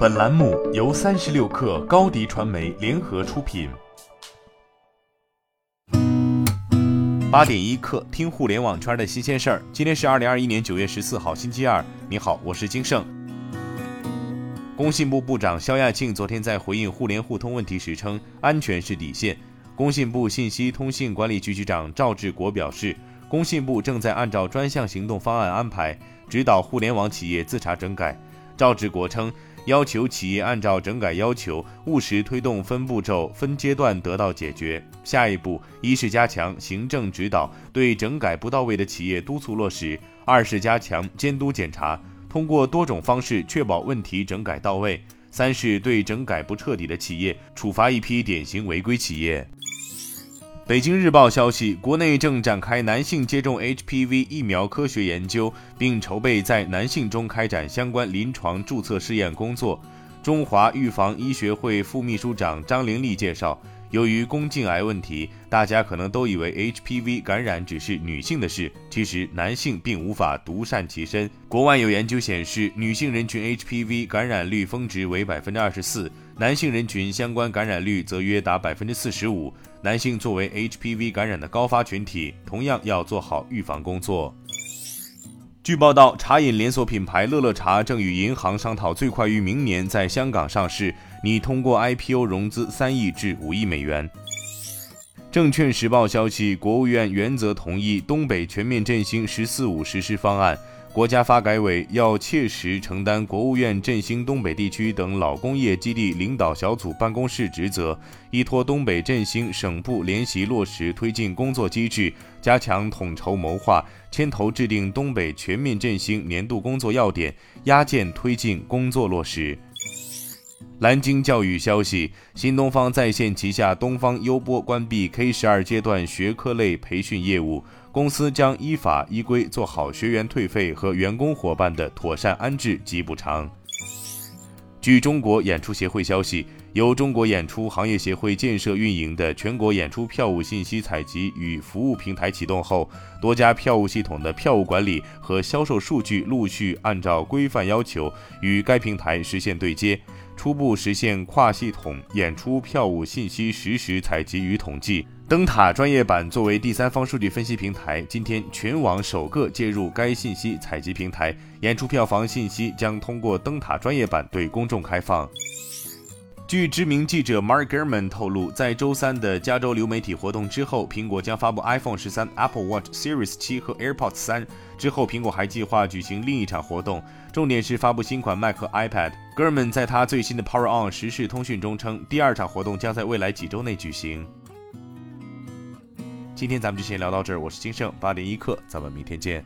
本栏目由三十六氪高低传媒联合出品。八点一刻，听互联网圈的新鲜事儿。今天是二零二一年九月十四号，星期二。你好，我是金盛。工信部部长肖亚庆昨天在回应互联互通问题时称，安全是底线。工信部信息通信管理局局长赵志国表示，工信部正在按照专项行动方案安排，指导互联网企业自查整改。赵志国称。要求企业按照整改要求，务实推动分步骤、分阶段得到解决。下一步，一是加强行政指导，对整改不到位的企业督促落实；二是加强监督检查，通过多种方式确保问题整改到位；三是对整改不彻底的企业处罚一批典型违规企业。北京日报消息，国内正展开男性接种 HPV 疫苗科学研究，并筹备在男性中开展相关临床注册试验工作。中华预防医学会副秘书长张玲丽介绍。由于宫颈癌问题，大家可能都以为 HPV 感染只是女性的事，其实男性并无法独善其身。国外有研究显示，女性人群 HPV 感染率峰值为百分之二十四，男性人群相关感染率则约达百分之四十五。男性作为 HPV 感染的高发群体，同样要做好预防工作。据报道，茶饮连锁品牌乐乐茶正与银行商讨，最快于明年在香港上市，拟通过 IPO 融资三亿至五亿美元。证券时报消息，国务院原则同意东北全面振兴“十四五”实施方案。国家发改委要切实承担国务院振兴东北地区等老工业基地领导小组办公室职责，依托东北振兴省部联席落实推进工作机制，加强统筹谋划，牵头制定东北全面振兴年度工作要点，压件推进工作落实。蓝鲸教育消息：新东方在线旗下东方优播关闭 K 十二阶段学科类培训业务，公司将依法依规做好学员退费和员工伙伴的妥善安置及补偿。据中国演出协会消息，由中国演出行业协会建设运营的全国演出票务信息采集与服务平台启动后，多家票务系统的票务管理和销售数据陆续按照规范要求与该平台实现对接。初步实现跨系统演出票务信息实时采集与统计。灯塔专业版作为第三方数据分析平台，今天全网首个接入该信息采集平台，演出票房信息将通过灯塔专业版对公众开放。据知名记者 Mark Gurman 透露，在周三的加州流媒体活动之后，苹果将发布 iPhone 十三、Apple Watch Series 七和 AirPods 三。之后，苹果还计划举行另一场活动，重点是发布新款 Mac 和 iPad。Gurman 在他最新的 Power On 实时通讯中称，第二场活动将在未来几周内举行。今天咱们就先聊到这儿，我是金盛，八点一刻，咱们明天见。